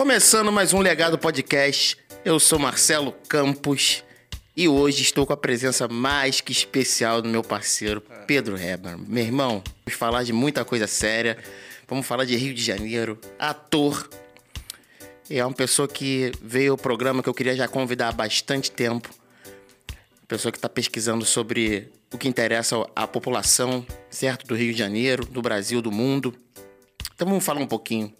Começando mais um Legado Podcast, eu sou Marcelo Campos e hoje estou com a presença mais que especial do meu parceiro Pedro Heber. Meu irmão, vamos falar de muita coisa séria, vamos falar de Rio de Janeiro, ator. É uma pessoa que veio ao programa que eu queria já convidar há bastante tempo. Pessoa que está pesquisando sobre o que interessa à população, certo? Do Rio de Janeiro, do Brasil, do mundo. Então vamos falar um pouquinho.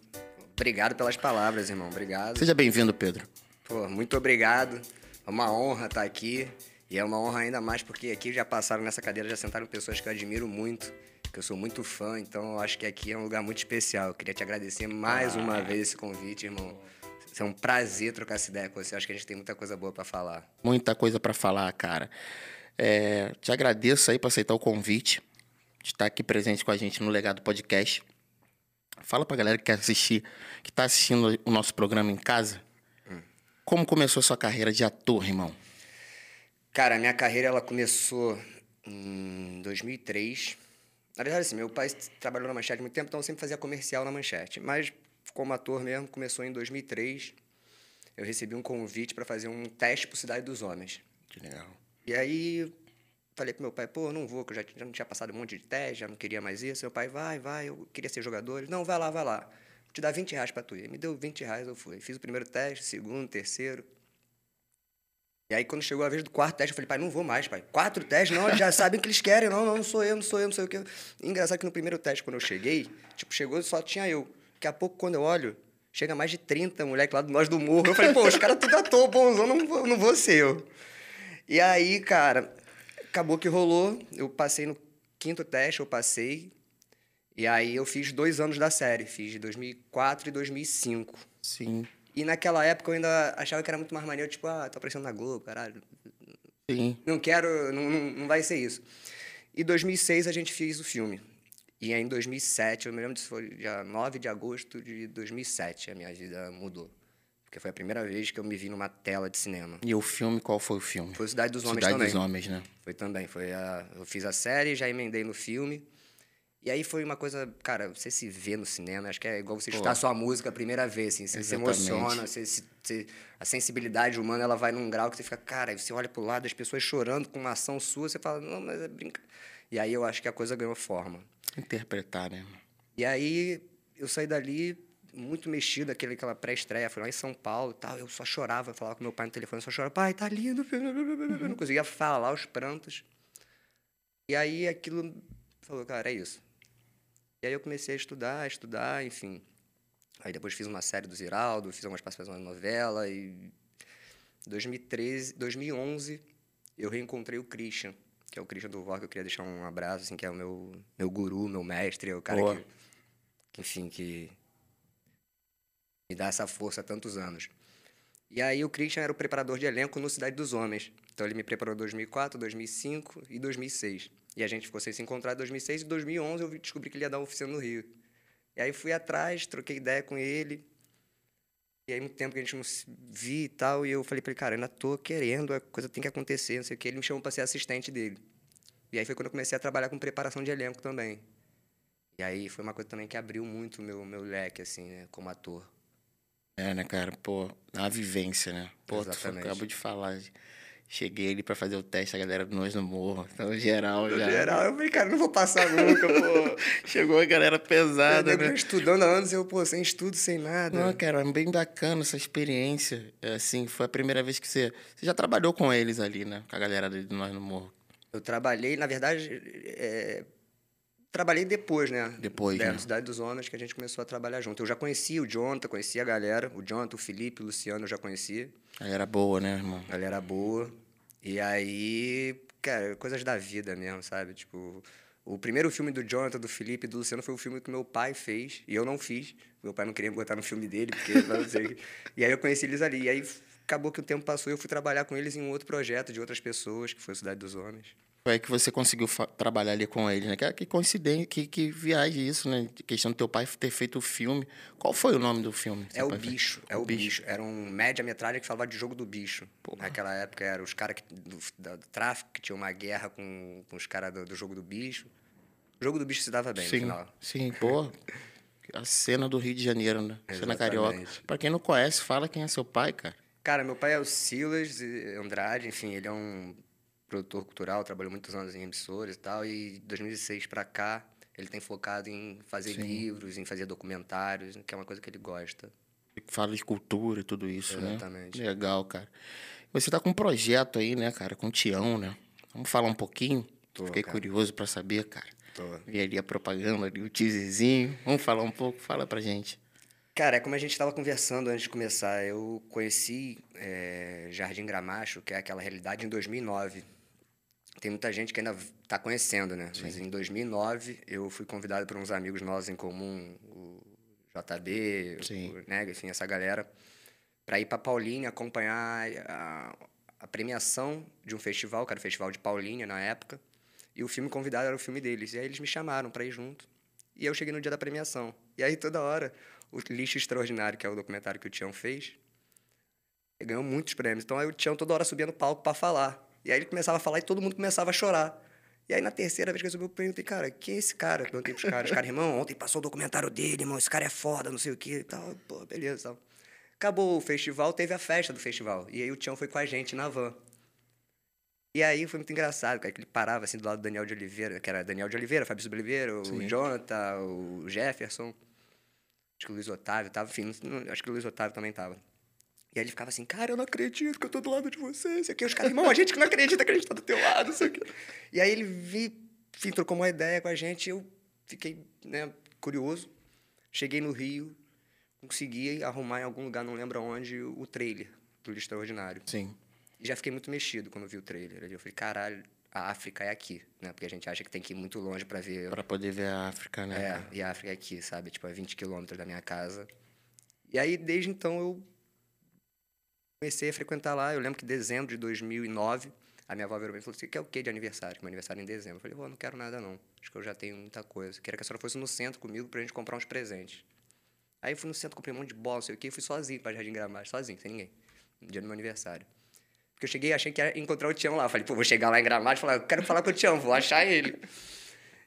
Obrigado pelas palavras, irmão. Obrigado. Seja bem-vindo, Pedro. Pô, muito obrigado. É uma honra estar aqui. E é uma honra ainda mais porque aqui já passaram nessa cadeira, já sentaram pessoas que eu admiro muito, que eu sou muito fã, então eu acho que aqui é um lugar muito especial. Eu queria te agradecer mais ah. uma vez esse convite, irmão. É um prazer trocar essa ideia com você. Eu acho que a gente tem muita coisa boa para falar. Muita coisa para falar, cara. É, te agradeço aí por aceitar o convite, de estar aqui presente com a gente no Legado Podcast. Fala pra galera que quer assistir, que tá assistindo o nosso programa em casa. Hum. Como começou a sua carreira de ator, irmão? Cara, a minha carreira ela começou em 2003. Na verdade, assim, meu pai trabalhou na Manchete há muito tempo, então eu sempre fazia comercial na Manchete. Mas como ator mesmo, começou em 2003. Eu recebi um convite para fazer um teste pro Cidade dos Homens. Que legal. E aí falei pro meu pai, pô, não vou, que eu já, já não tinha passado um monte de teste, já não queria mais isso. Meu pai, vai, vai, eu queria ser jogador. Ele, não, vai lá, vai lá. Vou te dar 20 reais pra tu ir. Ele me deu 20 reais, eu fui. Fiz o primeiro teste, segundo, terceiro. E aí, quando chegou a vez do quarto teste, eu falei, pai, não vou mais, pai. Quatro testes? Não, eles já sabem o que eles querem. Não, não, não sou eu, não sou eu, não sei o que. Engraçado que no primeiro teste, quando eu cheguei, tipo, chegou só tinha eu. Daqui a pouco, quando eu olho, chega mais de 30 moleques lá do Nós do Morro. Eu falei, pô, os caras tudo ator, bonzão, não vou, não vou ser eu. E aí, cara, acabou que rolou. Eu passei no quinto teste, eu passei. E aí eu fiz dois anos da série. Fiz de 2004 e 2005. Sim. E naquela época eu ainda achava que era muito mais maneiro, tipo, ah, tô aparecendo na Globo, caralho. Sim. Não quero, não, não, não vai ser isso. E 2006 a gente fez o filme. E aí, em 2007, eu me lembro disso, foi dia 9 de agosto de 2007, a minha vida mudou. Porque foi a primeira vez que eu me vi numa tela de cinema. E o filme, qual foi o filme? Foi Cidade dos Homens Cidade também. dos Homens, né? Foi também. Foi a, eu fiz a série, já emendei no filme. E aí foi uma coisa, cara, você se vê no cinema, acho que é igual você escutar sua música a primeira vez, assim, você Exatamente. se emociona, você, você, a sensibilidade humana ela vai num grau que você fica, cara, você olha pro lado, as pessoas chorando com uma ação sua, você fala, não, mas é brinca. E aí eu acho que a coisa ganhou forma. Interpretar, né? E aí eu saí dali, muito mexido, aquele, aquela pré-estreia, foi lá em São Paulo e tal. Eu só chorava, falava com meu pai no telefone, só chorava, pai, tá lindo. Eu não conseguia falar os prantos. E aí aquilo falou, cara, é isso. E aí eu comecei a estudar, a estudar, enfim. Aí depois fiz uma série do Ziraldo, fiz algumas participações na novela e 2013, 2011 eu reencontrei o Christian, que é o Christian do que eu queria deixar um abraço, assim, que é o meu, meu guru, meu mestre, é o cara que, que, enfim, que me dá essa força há tantos anos. E aí o Christian era o preparador de elenco no Cidade dos Homens. Então ele me preparou em 2004, 2005 e 2006. E a gente ficou sem se encontrar em 2006 e 2011 eu descobri que ele ia dar oficina no Rio. E aí fui atrás, troquei ideia com ele. E aí muito tempo que a gente não se via e tal, e eu falei para ele, cara, ainda tô querendo, a coisa tem que acontecer, não sei o que. Ele me chamou para ser assistente dele. E aí foi quando eu comecei a trabalhar com preparação de elenco também. E aí foi uma coisa também que abriu muito o meu, meu leque, assim, né, como ator. É, né, cara? Pô, a vivência, né? Pô, Exatamente. tu acabou de falar. Cheguei ali pra fazer o teste, a galera do Nós no Morro. Então, geral já. geral, eu falei, cara, não vou passar nunca, pô. Chegou a galera pesada, eu, né? Estudando há anos, eu, pô, sem estudo, sem nada. Não, cara, é bem bacana essa experiência. É, assim, foi a primeira vez que você... Você já trabalhou com eles ali, né? Com a galera do Nós no Morro. Eu trabalhei, na verdade, é, Trabalhei depois, né? Depois, da né? Cidade dos Homens, que a gente começou a trabalhar junto. Eu já conhecia o Jonathan, conhecia a galera. O Jonathan, o Felipe, o Luciano, eu já conhecia. A galera boa, né, irmão? A galera boa. E aí, cara, coisas da vida mesmo, sabe? Tipo, o primeiro filme do Jonathan, do Felipe e do Luciano foi o filme que meu pai fez. E eu não fiz. Meu pai não queria botar no filme dele, porque não sei. e aí eu conheci eles ali. E aí acabou que o tempo passou e eu fui trabalhar com eles em um outro projeto de outras pessoas, que foi a Cidade dos Homens. Foi aí que você conseguiu trabalhar ali com eles, né? Que, que coincidência, que, que viagem isso, né? A questão do teu pai ter feito o filme. Qual foi o nome do filme? É o Bicho. Fez? É o, bicho. bicho. Era um média-metragem que falava de jogo do bicho. Porra. Naquela época eram os caras do, do, tráfico que tinham uma guerra com, com os caras do, do, jogo do bicho. O jogo do bicho se dava bem sim, no final. Sim, pô. a cena do Rio de Janeiro, né? A cena carioca. Exatamente. Pra quem não conhece, fala quem é seu pai, cara. Cara, meu pai é o Silas Andrade, enfim, ele é um produtor cultural, trabalhou muitos anos em emissoras e tal, e de 2006 pra cá ele tem focado em fazer Sim. livros, em fazer documentários, que é uma coisa que ele gosta. Fala de cultura e tudo isso, Exatamente. né? Legal, cara. Você tá com um projeto aí, né, cara? Com o Tião, né? Vamos falar um pouquinho? Tô, Fiquei cara. curioso pra saber, cara. Tô. Vi ali a propaganda, ali o teaserzinho. Vamos falar um pouco? Fala pra gente. Cara, é como a gente estava conversando antes de começar. Eu conheci eh, Jardim Gramacho, que é aquela realidade, em 2009. Tem muita gente que ainda está conhecendo, né? Mas em 2009 eu fui convidado por uns amigos nossos em comum, o JB, Sim. o Nega, enfim, essa galera, para ir para Paulínia acompanhar a, a premiação de um festival, que era o Festival de Paulínia na época. E o filme convidado era o filme deles. E aí eles me chamaram para ir junto. E eu cheguei no dia da premiação. E aí toda hora, o Lixo Extraordinário, que é o documentário que o Tião fez, ganhou muitos prêmios. Então aí o Tião toda hora subia no palco para falar. E aí ele começava a falar e todo mundo começava a chorar. E aí na terceira vez que ele subiu, eu perguntei, cara, quem é esse cara? Perguntei pros caras. Os caras, irmão, ontem passou o documentário dele, irmão, esse cara é foda, não sei o quê e tal. Pô, beleza, tal. Acabou o festival, teve a festa do festival. E aí o Tião foi com a gente na van. E aí foi muito engraçado, cara, que ele parava assim do lado do Daniel de Oliveira, que era Daniel de Oliveira, Fabrício Oliveira, o Sim. Jonathan, o Jefferson, acho que o Luiz Otávio tava, enfim, acho que o Luiz Otávio também tava. E aí ele ficava assim, cara, eu não acredito que eu tô do lado de vocês. Isso aqui, os caras, irmão, a gente que não acredita que a gente tá do teu lado, isso aqui. E aí ele vi, enfim, trocou uma ideia com a gente, eu fiquei, né, curioso. Cheguei no Rio, consegui arrumar em algum lugar, não lembro onde, o trailer do Extraordinário. Sim. E já fiquei muito mexido quando vi o trailer. Eu falei, caralho, a África é aqui, né? Porque a gente acha que tem que ir muito longe para ver. Pra poder ver a África, né? É, e a África é aqui, sabe? Tipo, a 20 quilômetros da minha casa. E aí, desde então, eu comecei a frequentar lá. Eu lembro que em dezembro de 2009, a minha avó virou e falou assim, quer o quê de aniversário? Que Meu aniversário é em dezembro. Eu falei, vó, não quero nada não. Acho que eu já tenho muita coisa. Queria que a senhora fosse no centro comigo pra gente comprar uns presentes. Aí eu fui no centro, comprei um monte de bola, não sei o quê, e fui sozinho pra Jardim Gramacho, sozinho, sem ninguém. No dia do meu aniversário. Porque eu cheguei achei que ia encontrar o Tião lá. Falei, pô, vou chegar lá em Gramado e falar, eu quero falar com o Tião, vou achar ele.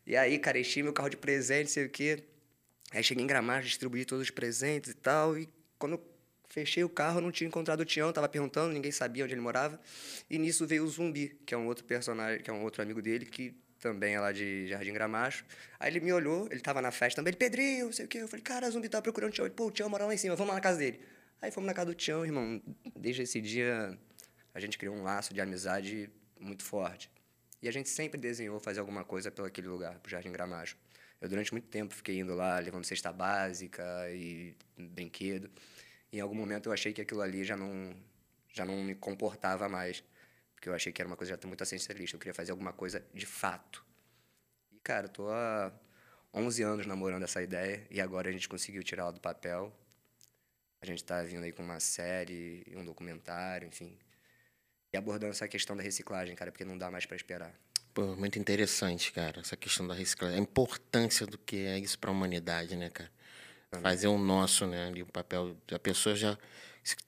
E aí, cara, enchi meu carro de presente, sei o quê. Aí cheguei em Gramado, distribuí todos os presentes e tal. E quando eu fechei o carro, não tinha encontrado o Tião, tava perguntando, ninguém sabia onde ele morava. E nisso veio o Zumbi, que é um outro personagem, que é um outro amigo dele, que também é lá de Jardim Gramacho. Aí ele me olhou, ele tava na festa também, ele, Pedrinho, não sei o quê. Eu falei, cara, Zumbi tá procurando o Tião. Ele, pô, o Tião mora lá em cima, vamos lá na casa dele. Aí fomos na casa do Tião, irmão. Desde esse dia, a gente criou um laço de amizade muito forte. E a gente sempre desenhou fazer alguma coisa pelo aquele lugar, pro Jardim Gramacho. Eu, durante muito tempo, fiquei indo lá, levando cesta básica e brinquedo. Em algum momento eu achei que aquilo ali já não, já não me comportava mais. Porque eu achei que era uma coisa já muito essencialista. Eu queria fazer alguma coisa de fato. E, cara, eu tô há 11 anos namorando essa ideia. E agora a gente conseguiu tirar ela do papel. A gente tá vindo aí com uma série, um documentário, enfim. E abordando essa questão da reciclagem, cara, porque não dá mais para esperar. Pô, muito interessante, cara, essa questão da reciclagem. A importância do que é isso para a humanidade, né, cara? Fazer o nosso, né, ali, o papel. A pessoa já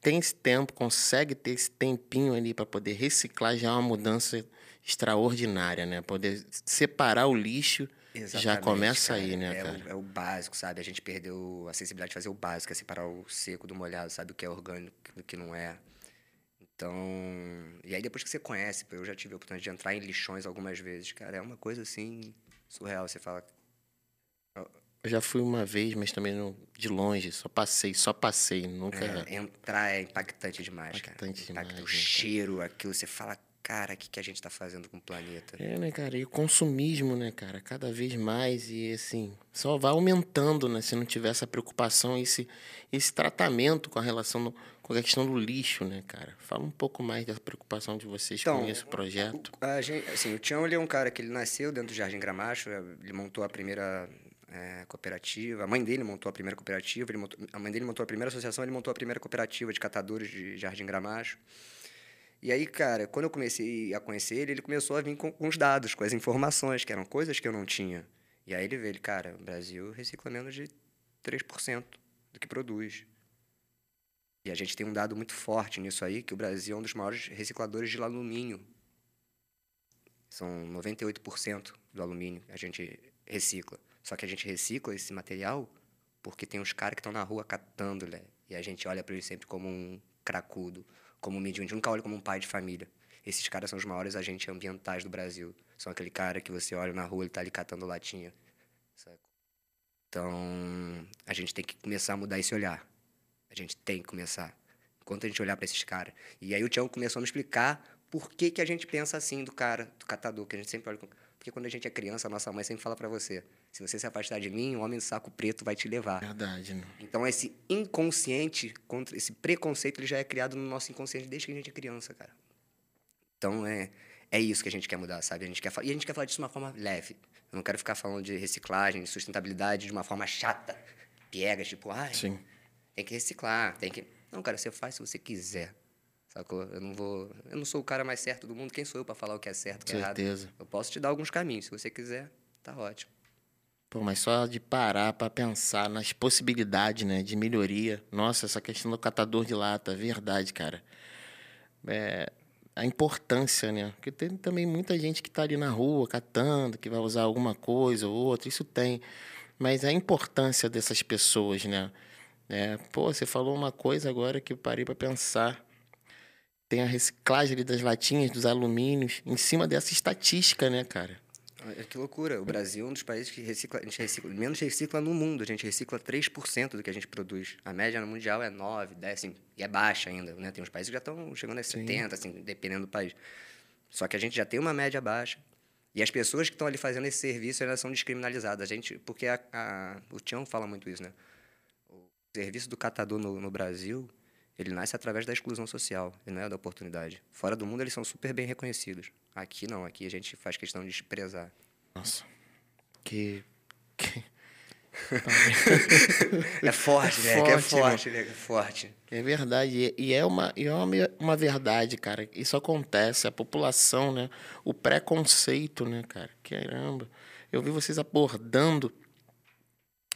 tem esse tempo, consegue ter esse tempinho ali para poder reciclar, já é uma mudança extraordinária, né? Poder separar o lixo já Exatamente, começa cara. aí, né, é cara? O, é o básico, sabe? A gente perdeu a sensibilidade de fazer o básico, é separar o seco do molhado, sabe? O que é orgânico do que não é. Então, e aí depois que você conhece, eu já tive a oportunidade de entrar em lixões algumas vezes, cara, é uma coisa assim surreal. Você fala, Eu já fui uma vez, mas também não, de longe, só passei, só passei, nunca. é, entrar é impactante demais, Impactante cara. demais, Impacta o né, cara? cheiro, aquilo, você fala, cara, o que, que a gente tá fazendo com o planeta? É, né, cara? E o consumismo, né, cara? Cada vez mais e, assim, só vai aumentando, né? Se não tiver essa preocupação, esse, esse tratamento com a relação, do- com a questão do lixo, né, cara? Fala um pouco mais da preocupação de vocês com Então, esse projeto. O, a gente, assim, o Tião ele é um cara que ele nasceu dentro do Jardim Gramacho, ele montou a primeira eh, cooperativa, a mãe dele montou a primeira cooperativa, montou- a mãe dele montou a primeira associação, ele montou a primeira cooperativa de catadores de Jardim Gramacho. E aí, cara, quando eu comecei a conhecer ele, ele começou a vir com, com os dados, com as informações, que eram coisas que eu não tinha. E aí ele ele, cara, o Brasil recicla menos de 3% do que produz. E a gente tem um dado muito forte nisso aí, que o Brasil é um dos maiores recicladores de alumínio. São 98% do alumínio que a gente recicla. Só que a gente recicla esse material porque tem uns caras que estão na rua catando, né? E a gente olha para eles sempre como um cracudo, como um medium. A gente nunca olha como um pai de família. Esses caras são os maiores agentes ambientais do Brasil. São aquele cara que você olha na rua, ele tá ali catando latinha. Então, a gente tem que começar a mudar esse olhar. A gente tem que começar. Enquanto a gente olhar para esses caras. E aí o Tião começou a me explicar por que, que a gente pensa assim do cara, do catador, que a gente sempre olha. Porque quando a gente é criança, a nossa mãe sempre fala para você: se você se afastar de mim, um homem de saco preto vai te levar. Verdade, né? Então, esse inconsciente, contra esse preconceito, ele já é criado no nosso inconsciente desde que a gente é criança, cara. Então, é, é isso que a gente quer mudar, sabe? A gente quer, e a gente quer falar disso de uma forma leve. Eu não quero ficar falando de reciclagem, de sustentabilidade de uma forma chata, piega, tipo, ai, Sim. tem que reciclar, tem que. Não, cara, você faz se você quiser. Sacou? Eu não vou. Eu não sou o cara mais certo do mundo. Quem sou eu para falar o que é certo, o que é errado? Certeza. Eu posso te dar alguns caminhos. Se você quiser, tá ótimo. Pô, mas só de parar pra pensar nas possibilidades, né, de melhoria. Nossa, essa questão do catador de lata, verdade, cara. É, a importância, né? Porque tem também muita gente que tá ali na rua catando, que vai usar alguma coisa ou outra, isso tem. Mas a importância dessas pessoas, né? É, pô, você falou uma coisa agora que eu parei pra pensar. Tem a reciclagem ali das latinhas, dos alumínios, em cima dessa estatística, né, cara? Que loucura. O Brasil é um dos países que recicla, a gente recicla, menos recicla no mundo. A gente recicla 3% do que a gente produz. A média no mundial é 9, 10, assim, e é baixa ainda. Né? Tem uns países que já estão chegando a 70, assim, dependendo do país. Só que a gente já tem uma média baixa. E as pessoas que estão ali fazendo esse serviço, elas são descriminalizadas. A gente, porque a, a, o Tião fala muito isso, né? O serviço do catador no, no Brasil, ele nasce através da exclusão social, ele não é da oportunidade. Fora do mundo, eles são super bem reconhecidos. Aqui não, aqui a gente faz questão de desprezar. Nossa. Que. que... É forte, né? Forte, é forte, né? É forte. É verdade. E e é uma, e é uma, uma verdade, cara. Isso acontece. A população, né? O preconceito, né, cara? Caramba. Eu vi vocês abordando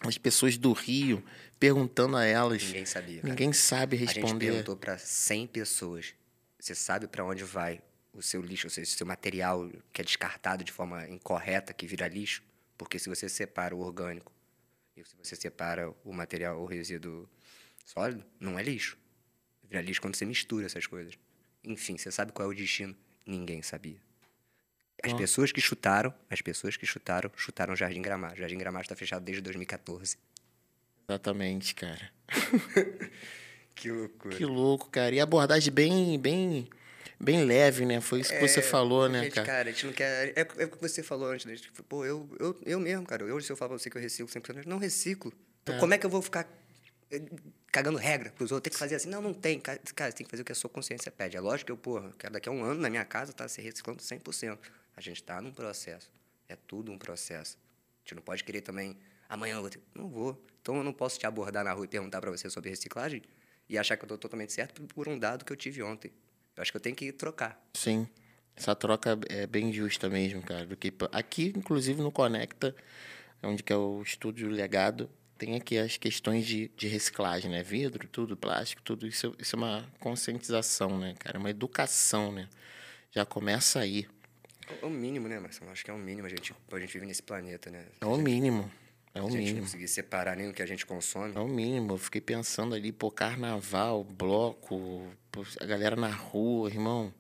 as pessoas do Rio, perguntando a elas. Ninguém sabia. cara. Ninguém sabe A gente responder. perguntou para 100 pessoas. Você sabe para onde vai o seu lixo, ou seja, o seu material que é descartado de forma incorreta, que vira lixo? Porque se você separa o orgânico e se você separa o material, o resíduo sólido, não é lixo. Vira lixo quando você mistura essas coisas. Enfim, você sabe qual é o destino? Ninguém sabia. As pessoas que chutaram, as pessoas que chutaram, chutaram o Jardim Gramado. O Jardim Gramado está fechado desde 2014. Exatamente, cara. Que loucura. Que louco, cara. E abordagem bem, bem, bem leve, né? Foi isso que você falou, né, É, gente, cara? cara, a gente não quer. É, é o que você falou antes, né? Tipo, Pô, eu, eu, eu mesmo, cara. Hoje, se eu falar pra você que eu reciclo 100%, eu não reciclo. Então, É. como é que eu vou ficar eh, cagando regra pros outros? Tem que fazer assim? Não, não tem. Cara, você tem que fazer o que a sua consciência pede. É lógico que eu, porra, quero daqui a um ano na minha casa tá se reciclando 100%. A gente tá num processo. É tudo um processo. A gente não pode querer também. Amanhã eu vou ter... Não vou. Então eu não posso te abordar na rua e perguntar pra você sobre reciclagem e achar que eu tô totalmente certo por um dado que eu tive ontem. Eu acho que eu tenho que trocar. Sim. Essa troca é bem justa mesmo, cara. Do que aqui, inclusive, no Conecta, onde que é o estúdio legado, tem aqui as questões de, de reciclagem, né? Vidro, tudo, plástico, tudo. Isso, isso é uma conscientização, né, cara? Uma educação, né? Já começa aí. É o mínimo, né, Marcelo? Acho que é o mínimo. A gente, a gente vive nesse planeta, né? É o mínimo. É o a gente não mínimo. conseguir separar nem o que a gente consome. É o mínimo. Eu fiquei pensando ali, pô, carnaval, bloco, a galera na rua, irmão.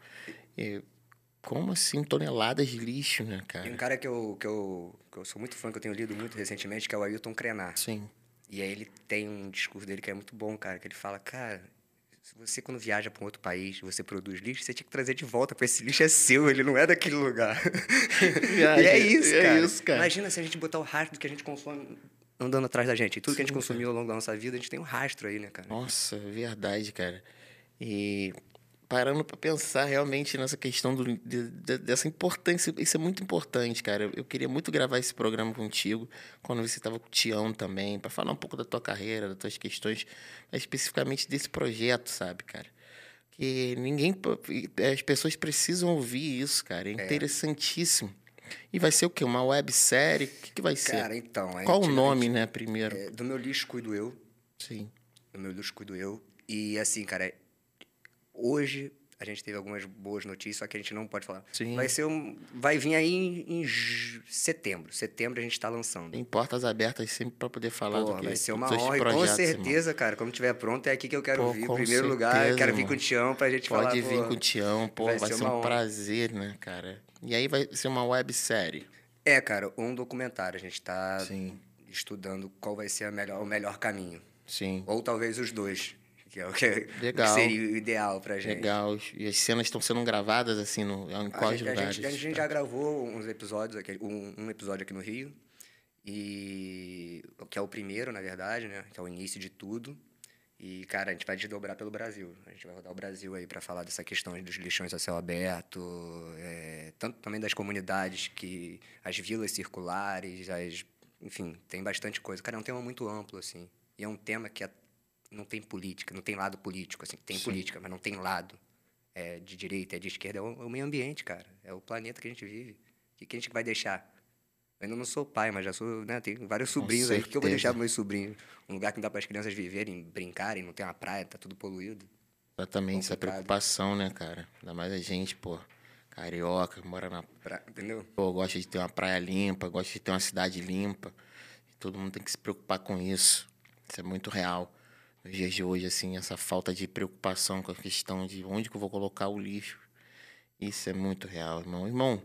E como assim toneladas de lixo, né, Tem um cara? cara que eu, que, eu, que eu sou muito fã, que eu tenho lido muito recentemente, que é o Ailton Krenar. Sim. E aí ele tem um discurso dele que é muito bom, cara, que ele fala, cara, se você quando viaja para um outro país, você produz lixo, você tinha que trazer de volta, porque esse lixo é seu, ele não é daquele lugar. Viagem, e é isso, é cara. isso, cara. Imagina se a gente botar o rastro do que a gente consome andando atrás da gente. E tudo que a gente Sim, consumiu ao longo da nossa vida, a gente tem um rastro aí, né, cara? Nossa, verdade, cara. E parando pra pensar realmente nessa questão do, de- de- dessa importância, isso é muito importante, cara. Eu, eu queria muito gravar esse programa contigo, quando você estava com o Tião também, pra falar um pouco da tua carreira, das tuas questões, mas especificamente desse projeto, sabe, cara? Que ninguém. As pessoas precisam ouvir isso, cara. É interessantíssimo. E vai ser o quê? Uma websérie? O que, que vai ser? Cara, então... a Qual o gente- nome, né, primeiro? é, do meu lixo cuido eu. Sim. do meu lixo cuido eu. E assim, cara, hoje a gente teve algumas boas notícias, só que a gente não pode falar. Sim. Vai ser um, vai vir aí em, em setembro. Setembro a gente está lançando. Tem portas abertas sempre pra poder falar Pô, do que vai ser uma honra. E com projetos, irmão. certeza, cara, quando tiver pronto, é aqui que eu quero Pô, vir. Em primeiro lugar, certeza, eu quero vir com o Tião pra gente falar. Pode vir pô, com o Tião, pô, vai, vai ser, ser um honra. prazer, né, cara? E aí vai ser uma websérie. É, cara, um documentário. A gente tá Sim. estudando qual vai ser a melhor, o melhor caminho. Sim. Ou talvez os dois, que é o que, Legal. que seria o ideal pra gente. Legal. E as cenas estão sendo gravadas, assim, no, em A quais gente, a, lugares? gente, a gente já gravou uns episódios aqui, um, um episódio aqui no Rio, e que é o primeiro, na verdade, né? Que é o início de tudo. E, cara, a gente vai desdobrar pelo Brasil. A gente vai rodar o Brasil aí para falar dessa questão dos lixões a céu aberto, é, tanto também das comunidades que as vilas circulares, as, enfim, tem bastante coisa. Cara, é um tema muito amplo assim. E é um tema que é- não tem política, não tem lado político assim. Tem política, mas não tem lado. É de direita, é de esquerda, é o, é o meio ambiente, cara. É o planeta que a gente vive. O que, que a gente vai deixar? Eu ainda não sou pai, mas já sou, né? Tenho vários sobrinhos aí. O que eu vou deixar para meus sobrinhos? Um lugar que não dá para as crianças viverem, brincarem, não tem uma praia, tá tudo poluído. Exatamente, essa preocupação, né, cara? Ainda mais a gente, pô, carioca, mora na. Pra- entendeu? Pô, gosta de ter uma praia limpa, gosta de ter uma cidade limpa. Todo mundo tem que se preocupar com isso. Isso é muito real. Nos dias de hoje, assim, essa falta de preocupação com a questão de onde que eu vou colocar o lixo. Isso é muito real, irmão. Irmão,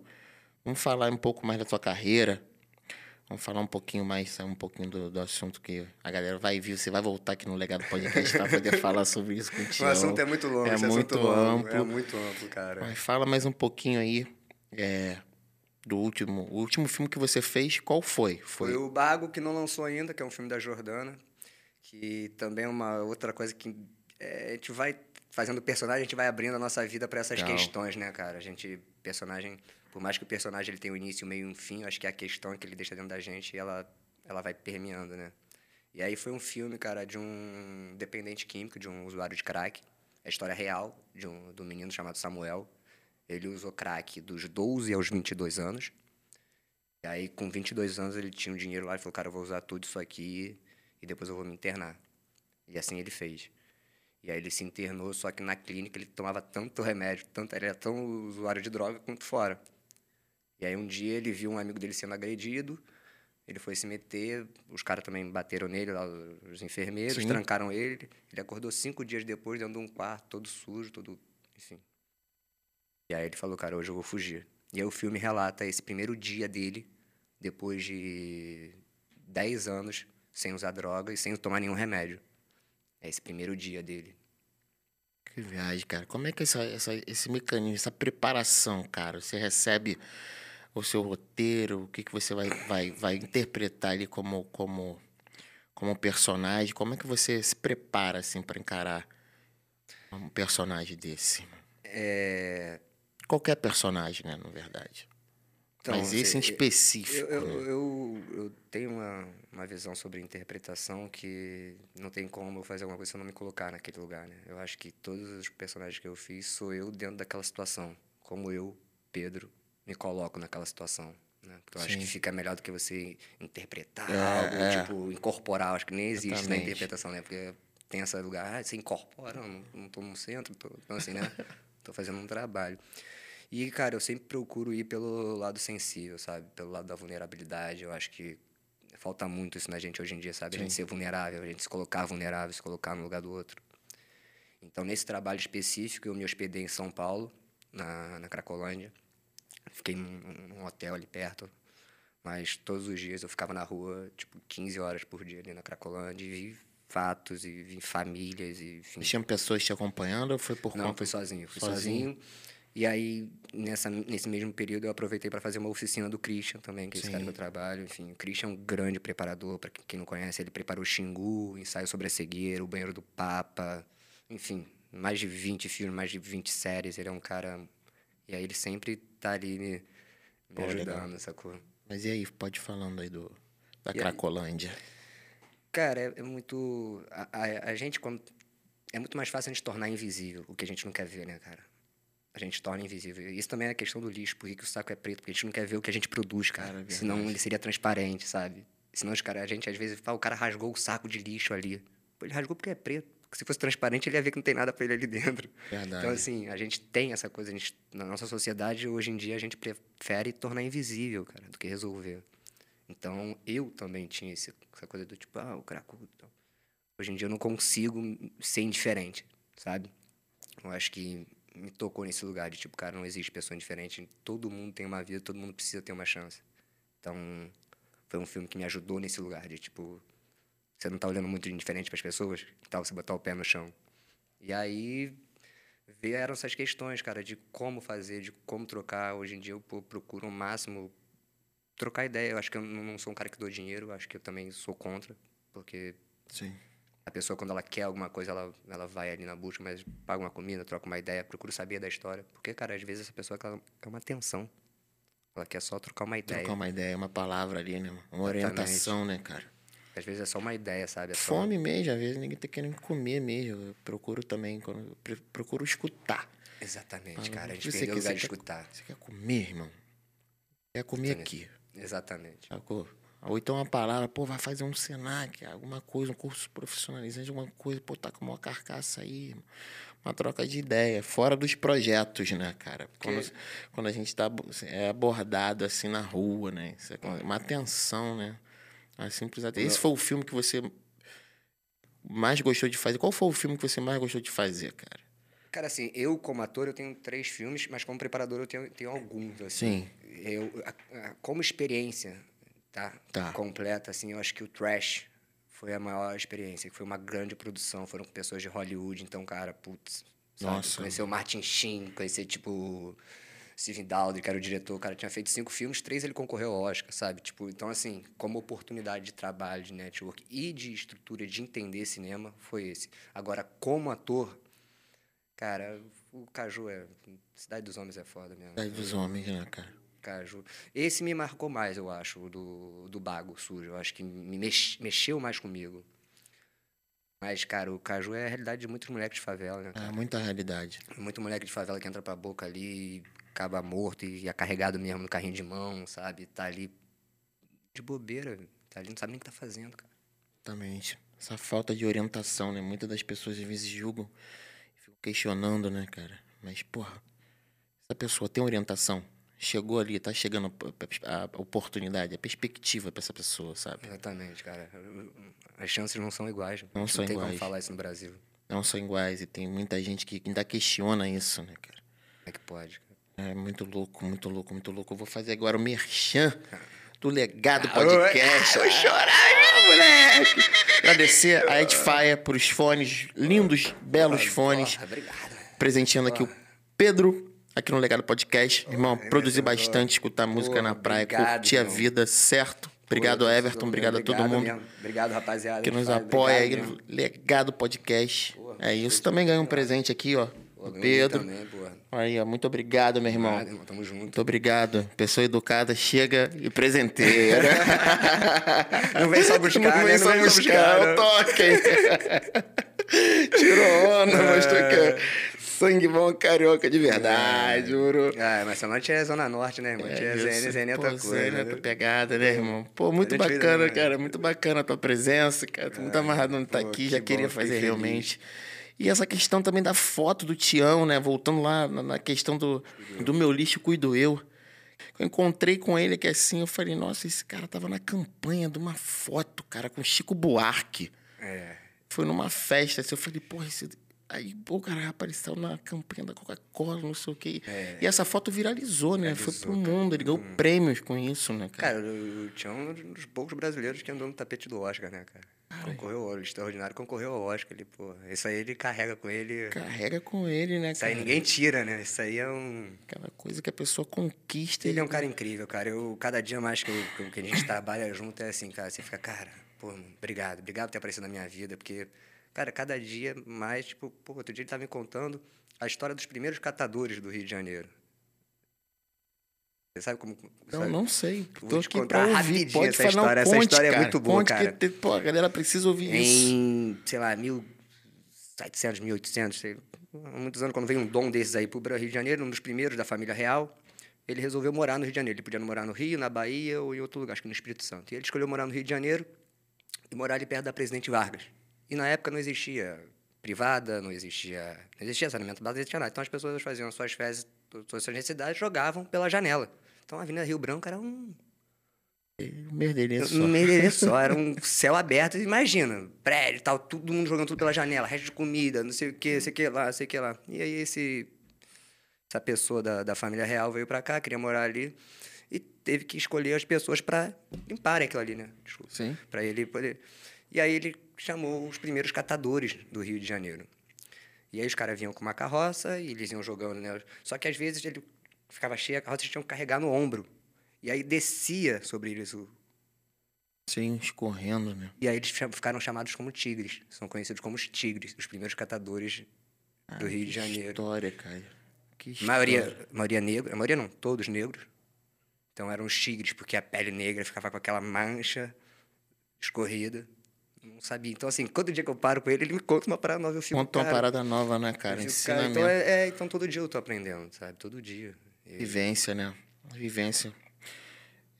vamos falar um pouco mais da tua carreira. Vamos falar um pouquinho mais, um pouquinho do, do assunto que a galera vai vir. Você vai voltar aqui no Legado Podcast pra poder falar sobre isso contigo. O assunto é muito longo, É esse muito amplo. É muito amplo, cara. Mas fala mais um pouquinho aí é, do último. O último filme que você fez, qual foi? Foi o Bago, que não lançou ainda, que é um filme da Jordana, que também é uma outra coisa que é, a gente vai fazendo personagem, a gente vai abrindo a nossa vida para essas Legal. questões, né, cara? A gente, personagem, por mais que o personagem ele tenha um início, meio e um fim, acho que a questão que ele deixa dentro da gente, ela, ela vai permeando, né? E aí foi um filme, cara, de um dependente químico, de um usuário de crack. É a história real de um, do menino chamado Samuel. Ele usou crack dos 12 aos 22 anos. E aí, com 22 anos, ele tinha um dinheiro lá e falou, cara, eu vou usar tudo isso aqui e depois eu vou me internar. E assim ele fez. E aí ele se internou, só que na clínica ele tomava tanto remédio, tanto, ele era tão usuário de droga quanto fora. E aí um dia ele viu um amigo dele sendo agredido, ele foi se meter, os caras também bateram nele, lá, os enfermeiros, Sim. trancaram ele. Ele acordou cinco dias depois dentro de um quarto, todo sujo, todo. Enfim. E aí ele falou, cara, hoje eu vou fugir. E aí o filme relata esse primeiro dia dele, depois de 10 anos sem usar droga e sem tomar nenhum remédio. É esse primeiro dia dele. Que viagem, cara. Como é que é essa, essa, esse mecanismo, essa preparação, cara? Você recebe o seu roteiro, o que, que você vai, vai, vai interpretar ali como, como, como personagem? Como é que você se prepara, assim, para encarar um personagem desse? É... Qualquer personagem, né, na verdade. Então, Mas esse em assim, específico, Eu, eu, né? eu, eu tenho uma, uma visão sobre interpretação que não tem como eu fazer alguma coisa se eu não me colocar naquele lugar, né? Eu acho que todos os personagens que eu fiz sou eu dentro daquela situação. Como eu, Pedro, me coloco naquela situação. Né? Porque eu acho que fica melhor do que você interpretar É, algo, é. tipo, incorporar. Eu Acho que nem existe na Exatamente. interpretação, né? Porque tem esse lugar, ah, você incorpora, eu não, não tô no centro, tô, então assim, né? tô fazendo um trabalho. E, cara, eu sempre procuro ir pelo lado sensível, sabe? Pelo lado da vulnerabilidade. Eu acho que falta muito isso na gente hoje em dia, sabe? A gente ser vulnerável, a gente se colocar vulnerável, se colocar no lugar do outro. Então, nesse trabalho específico, eu me hospedei em São Paulo, na, na Cracolândia. Fiquei num, num hotel ali perto. Mas todos os dias eu ficava na rua, tipo, 15 horas por dia ali na Cracolândia. E vi fatos, e vi famílias, e enfim. Tinha pessoas te acompanhando ou foi por Não, conta? fui sozinho. Fui Sozinho? sozinho. E aí, nessa, nesse mesmo período, eu aproveitei para fazer uma oficina do Christian também, que é esse cara que eu trabalho. Enfim, o Christian é um grande preparador, para quem não conhece, ele preparou o Xingu, ensaio sobre a cegueira, o banheiro do Papa. Enfim, mais de 20 filmes, mais de 20 séries. Ele é um cara. E aí, ele sempre tá ali me, me Pô, legal. ajudando, sacou? Mas e aí, pode ir falando aí do, da E aí? Cracolândia. Cara, é, é muito. A, a, a gente, quando. É muito mais fácil a gente tornar invisível o que a gente não quer ver, né, cara? A gente torna invisível. Isso também é a questão do lixo, por que o saco é preto? Porque a gente não quer ver o que a gente produz, cara. Cara, é Senão ele seria transparente, sabe? Senão os cara, a gente às vezes fala, o cara rasgou o saco de lixo ali. Ele rasgou porque é preto. se fosse transparente, ele ia ver que não tem nada para ele ali dentro. Verdade. Então, assim, a gente tem essa coisa. A gente, na nossa sociedade, hoje em dia, a gente prefere tornar invisível, cara, do que resolver. Então, eu também tinha esse, essa coisa do tipo, ah, o cracudo. Então, hoje em dia, eu não consigo ser indiferente, sabe? Eu acho que me tocou nesse lugar de tipo, cara, não existe pessoa indiferente. Todo mundo tem uma vida, todo mundo precisa ter uma chance. Então, foi um filme que me ajudou nesse lugar de tipo, você não tá olhando muito indiferente para as pessoas, que tal você botar o pé no chão. E aí vieram essas questões, cara, de como fazer, de como trocar. Hoje em dia eu procuro o máximo trocar ideia. Eu acho que eu não sou um cara que dou dinheiro, acho que eu também sou contra, porque Sim. A pessoa, quando ela quer alguma coisa, ela, ela vai ali na busca, mas paga uma comida, troca uma ideia, procura saber da história. Porque, cara, às vezes essa pessoa quer uma atenção. Ela quer só trocar uma ideia. Trocar uma ideia, uma palavra ali, né? Uma orientação, né, cara? Às vezes é só uma ideia, sabe? É Fome só... mesmo, às vezes ninguém tá querendo comer mesmo. Eu procuro também, quando procuro escutar. Exatamente, cara. A gente você perdeu o lugar de escutar. Você quer comer, irmão? Quer comer aqui. Exatamente. Sacou? Ou então uma palavra, pô, vai fazer um Senac, alguma coisa, um curso profissionalizante, alguma coisa, pô, tá com uma carcaça aí. Uma troca de ideia, fora dos projetos, né, cara? Quando, quando a gente tá é abordado assim na rua, né? Isso é uma atenção, né? A simples Esse foi o filme que você mais gostou de fazer? Qual foi o filme que você mais gostou de fazer, cara? Cara, assim, eu como ator eu tenho três filmes, mas como preparador eu tenho, tenho alguns, assim. Sim. Eu, a, a, como experiência, tá? tá? Completa, assim, eu acho que o Trash foi a maior experiência, que foi uma grande produção, foram com pessoas de Hollywood, então, cara, putz, Nossa. Conhecer o Martin Sheen, conhecer, tipo, Steven Daldry, que era o diretor, o cara tinha feito cinco filmes, três ele concorreu ao Oscar, sabe? Tipo, então, assim, como oportunidade de trabalho, de network e de estrutura de entender cinema, foi esse. Agora, como ator, cara, o Caju é... Cidade dos Homens é foda mesmo. Cidade dos Homens, né, cara? Caju. Esse me marcou mais, eu acho, do, do Bago Sujo. Eu acho que me mex, mexeu mais comigo. Mas, cara, o Caju é a realidade de muitos moleques de favela, né? Cara? É, muita realidade. Muito moleque de favela que entra pra boca ali, acaba morto e é carregado mesmo no carrinho de mão, sabe? Tá ali de bobeira, tá ali, não sabe nem o que tá fazendo, cara. Exatamente. Essa falta de orientação, né? Muitas das pessoas às vezes julgam e ficam questionando, né, cara? Mas, porra, essa pessoa tem orientação? Chegou ali, tá chegando a, oportunidade, a perspectiva para essa pessoa, sabe? Exatamente, cara. As chances não são iguais. Não são não tem iguais. como falar isso no Brasil. Não são iguais e tem muita gente que ainda questiona isso, né, cara? Como é que pode? Cara? É muito louco, muito louco, muito louco. Eu vou fazer agora o merchan do Legado Podcast. Eu chorar, moleque! Agradecer a Edfire por os fones, lindos, belos fones. Obrigado. Presenteando aqui o Pedro aqui no Legado Podcast. Irmão, produzir bastante, escutar música na praia, obrigado, curtir a vida, certo? Obrigado, Pô, Everton. Obrigado, obrigado, a todo mundo. Mesmo. Obrigado, rapaziada. Que nos apoia aí no Legado Podcast. Pô, é isso. Também ganhou um presente aqui, ó. Pô, Pedro. Também, Aí, ó, muito obrigado, meu irmão. Obrigado, irmão. Tamo junto. Muito obrigado. Pessoa educada chega e presenteira. não vem só buscar, não vem né? só não vem buscar, buscar, eu toque. Tirou onda, é... mostrou que sangue bom carioca de verdade, é. juro. Ah, mas essa noite é Zona Norte, né, irmão? É, Tinha Zene, Zene é outra coisa. Zene é né? pegada, né, irmão? Pô, muito bacana, cara. Muito bacana a tua presença, cara. Tô muito é. amarrado não tá aqui, já queria fazer realmente. E essa questão também da foto do Tião, né? Voltando lá na questão do, do meu lixo, cuido eu. Eu encontrei com ele que assim, eu falei, nossa, esse cara tava na campanha de uma foto, cara, com Chico Buarque. É. Foi numa festa, assim, eu falei, porra, esse, Aí, pô, cara, apareceu na campanha da Coca-Cola, não sei o quê. É. E essa foto viralizou, né? Viralizou, Foi pro mundo, ele ganhou hum. prêmios com isso, né, cara? Cara, o Tião é um dos poucos brasileiros que andou no tapete do Oscar, né, cara? cara concorreu ao extraordinário, concorreu ao Oscar. Ele, pô, isso aí ele carrega com ele. Carrega com ele, né, cara? Isso aí ninguém tira, né? Isso aí é um. Aquela coisa que a pessoa conquista. Ele é um cara incrível, cara. Eu, cada dia mais que, eu, que a gente trabalha junto é assim, cara. Você fica, cara, pô, obrigado, obrigado por ter aparecido na minha vida, porque Cara, cada dia mais, tipo, pô, outro dia ele estava me contando a história dos primeiros catadores do Rio de Janeiro. Você sabe como. Não, sabe? não sei. Vou te contar rapidinho Pode essa história. essa história é cara. é muito boa, conte cara. Que, pô, a galera precisa ouvir em, isso. Em, sei lá, 1700, 1800, sei, há muitos anos, quando veio um dom desses aí pro Rio de Janeiro, um dos primeiros da família real, ele resolveu morar no Rio de Janeiro. Ele podia morar no Rio, na Bahia ou em outro lugar, acho que no Espírito Santo. E ele escolheu morar no Rio de Janeiro e morar ali perto da Presidente Vargas. E na época não existia privada, não existia, não existia saneamento básico, não existia nada. Então as pessoas faziam suas fezes, todas as suas necessidades, jogavam pela janela. Então a Avenida Rio Branco era um Um merdelê só. um merdelê só, era um céu aberto, imagina, prédio, tal, todo mundo jogando tudo pela janela, resto de comida, não sei o que, sei o que lá, sei o que lá. E aí esse essa pessoa da, da família real veio pra cá, queria morar ali e teve que escolher as pessoas pra limparem aquilo ali, né? Desculpa. Sim. Pra ele poder. E aí ele chamou os primeiros catadores do Rio de Janeiro. E aí os caras vinham com uma carroça e eles iam jogando, né? Só que às vezes ele ficava cheio, a carroça eles tinham que carregar no ombro. E aí descia sobre eles o, Sim, escorrendo, né? e aí eles ficaram chamados como tigres. São conhecidos como os tigres, os primeiros catadores do Rio de Que Janeiro. história, cara. Que história. Maioria, maioria negra, a maioria não, todos negros. Então eram os tigres, porque a pele negra ficava com aquela mancha escorrida. Não sabia. Então, assim, todo dia que eu paro com ele, ele me conta uma parada nova. Eu fico, Conta uma cara, parada nova, né, eu cara? fico, Ensinamento. então, é, é, então todo dia eu tô aprendendo, sabe? Todo dia. E- Vivência, né? Vivência.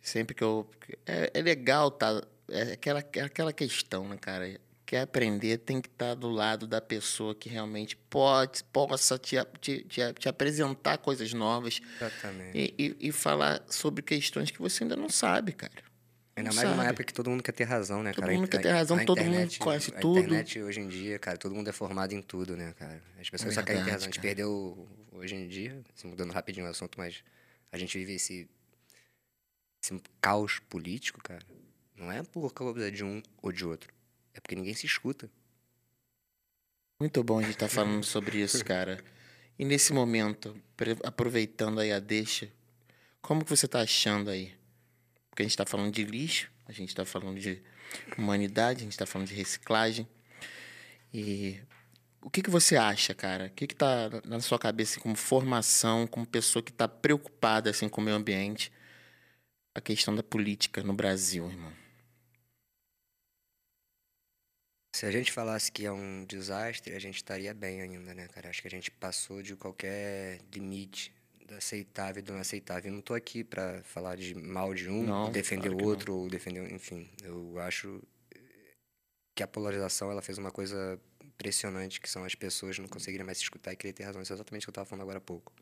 Sempre que eu. É, é legal, tá? É aquela, é aquela questão, né, cara? Quer aprender, tem que estar do lado da pessoa que realmente pode, possa te, te, te, te apresentar coisas novas Exatamente. e, e, e falar sobre questões que você ainda não sabe, cara. Ainda Não mais numa época que todo mundo quer ter razão, né, Todo cara? A mundo quer ter a- razão, a todo mundo internet- conhece a tudo. internet hoje em dia, cara, todo mundo é formado em tudo, né, cara? As pessoas só querem ter Verdade, razão. A gente perdeu, hoje em dia, assim, mudando rapidinho o assunto, mas a gente vive esse, esse caos político, cara. Não é por causa de um ou de outro. É porque ninguém se escuta. Muito bom a gente estar falando sobre isso, cara. E nesse momento, aproveitando aí a deixa, como que você tá achando aí? Porque a gente tá falando de lixo, a gente tá falando de humanidade, a gente tá falando de reciclagem. E o que que você acha, cara? O que que tá na sua cabeça como formação, como pessoa que tá preocupada assim com o meio ambiente, a questão da política no Brasil, irmão? Se a gente falasse que é um desastre, a gente estaria bem ainda, né, cara? Acho que a gente passou de qualquer limite do aceitável e do inaceitável. Eu não tô aqui pra falar de mal de um, Não, defender claro o não. outro, ou defender, enfim. Eu acho que a polarização ela fez uma coisa impressionante, que são as pessoas não conseguirem mais se escutar e querer ter razão. Isso é exatamente o que eu tava falando agora há pouco.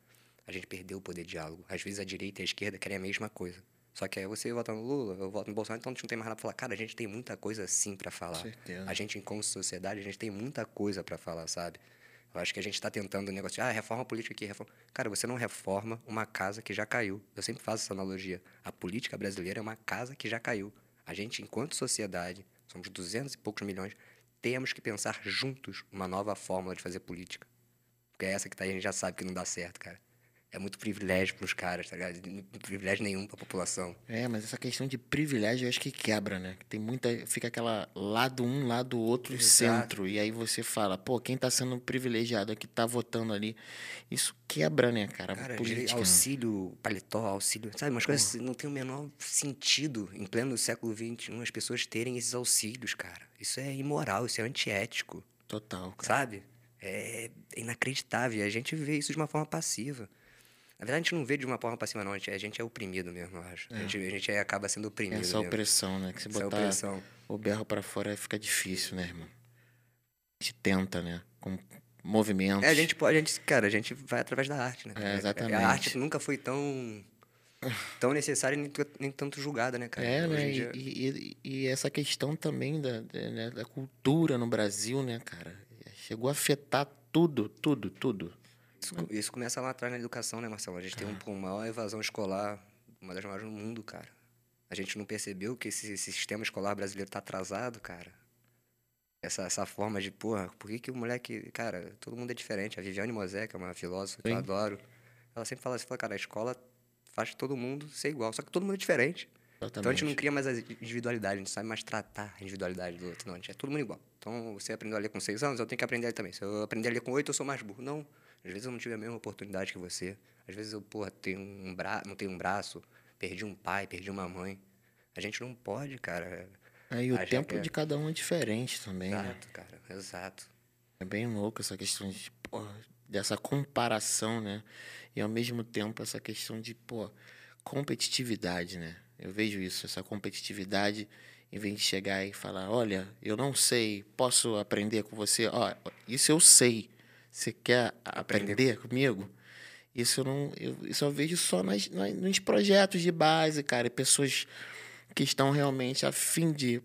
A gente perdeu o poder de diálogo. Às vezes a direita e a esquerda querem a mesma coisa. Só que aí você vota no Lula, eu voto no Bolsonaro, então a gente não tem mais nada pra falar. Cara, a gente tem muita coisa sim pra falar. certeza. A gente, enquanto sociedade, a gente tem muita coisa pra falar, sabe? Eu acho que a gente tá tentando negociar, ah, reforma política aqui, reforma. Cara, você não reforma uma casa que já caiu. Eu sempre faço essa analogia. A política brasileira é uma casa que já caiu. A gente, enquanto sociedade, somos 200 e poucos milhões, temos que pensar juntos uma nova fórmula de fazer política. Porque é essa que tá aí, a gente já sabe que não dá certo, cara. É muito privilégio pros caras, tá ligado? Não privilégio nenhum pra população. É, mas essa questão de privilégio eu acho que quebra, né? Tem muita. Fica aquela lado um, lado outro, Exato. centro. E aí você fala, pô, quem tá sendo privilegiado aqui, tá votando ali. Isso quebra, né, cara? Cara, a política. né? auxílio paletó, auxílio. Sabe, umas coisas não tem o menor sentido em pleno século XXI as pessoas terem esses auxílios, cara. Isso é imoral, isso é antiético, Total, cara. sabe? É inacreditável. E a gente vê isso de uma forma passiva. Na verdade, a gente não vê de uma forma passiva, não. A gente, a gente é oprimido mesmo, eu acho. A, gente, a gente acaba sendo oprimido. Essa mesmo. opressão, né? Que se Essa botar opressão. o berro pra fora fica difícil, né, irmão? A gente tenta, né? Com movimentos. É, a gente pode, a gente, cara, a gente vai através da arte, né? É, exatamente. A arte nunca foi tão tão necessária nem, tu- nem tanto julgada, né, cara? É, né? E, dia- e- e- e essa questão também da, da, né, da cultura no Brasil, né, cara? Chegou a afetar tudo, tudo, tudo. Isso, isso começa lá atrás na educação, né, Marcelo? A gente tem um, pô, uma maior evasão escolar, uma das maiores no mundo, cara. A gente não percebeu que esse, esse sistema escolar brasileiro tá atrasado, cara. Essa, essa forma de, porra, por que, que o moleque. Cara, todo mundo é diferente. A Viviane Mosé, que é uma filósofa que eu Sim. adoro, ela sempre fala assim: fala, cara, a escola faz todo mundo ser igual, só que todo mundo é diferente. Então a gente não cria mais a individualidade, a gente sabe mais tratar a individualidade do outro. Não, a gente é todo mundo igual. Então, você aprendeu a ler com seis anos, eu tenho que aprender a ler também. Se eu aprender a ler com oito, eu sou mais burro. Não. Às vezes eu não tive a mesma oportunidade que você. Às vezes eu, porra, tenho um bra... não tenho um braço, perdi um pai, perdi uma mãe. A gente não pode, cara. Aí o achar tempo é- de cada um é diferente também, né? Exato, cara. Exato. É bem louco essa questão de, pô, dessa comparação, né? E ao mesmo tempo essa questão de, pô, competitividade, né? Eu vejo isso, essa competitividade, em vez de chegar e falar, olha, eu não sei, posso aprender com você? Ó, Isso eu sei. Você quer aprender, aprender comigo? Isso eu não. Eu, isso eu vejo só nas, nas, nos projetos de base, cara. E pessoas que estão realmente a fim de.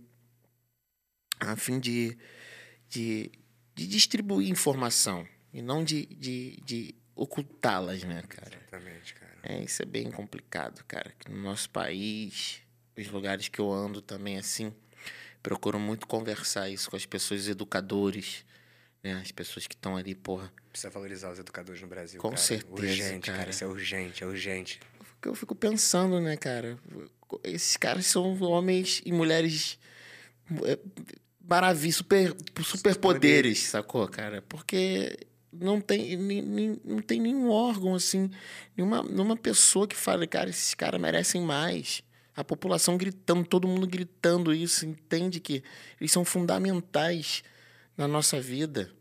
a fim de, de, de distribuir informação. E não de, de, de ocultá-las, né, cara? Exatamente, cara. É, isso é bem complicado, cara. No nosso país, os lugares que eu ando também, assim, procuro muito conversar isso com as pessoas, educadores, né? As pessoas que estão ali, porra. Precisa valorizar os educadores no Brasil, Com cara. certeza, urgente, cara. cara. Isso é urgente, é urgente. Eu fico pensando, né, cara? Esses caras são homens e mulheres é, maravilha, super, super poderes, sacou, cara? Porque não tem, nem, não tem nenhum órgão, assim, nenhuma, nenhuma pessoa que fale, cara, esses caras merecem mais. A população gritando, todo mundo gritando isso, entende que eles são fundamentais na nossa vida.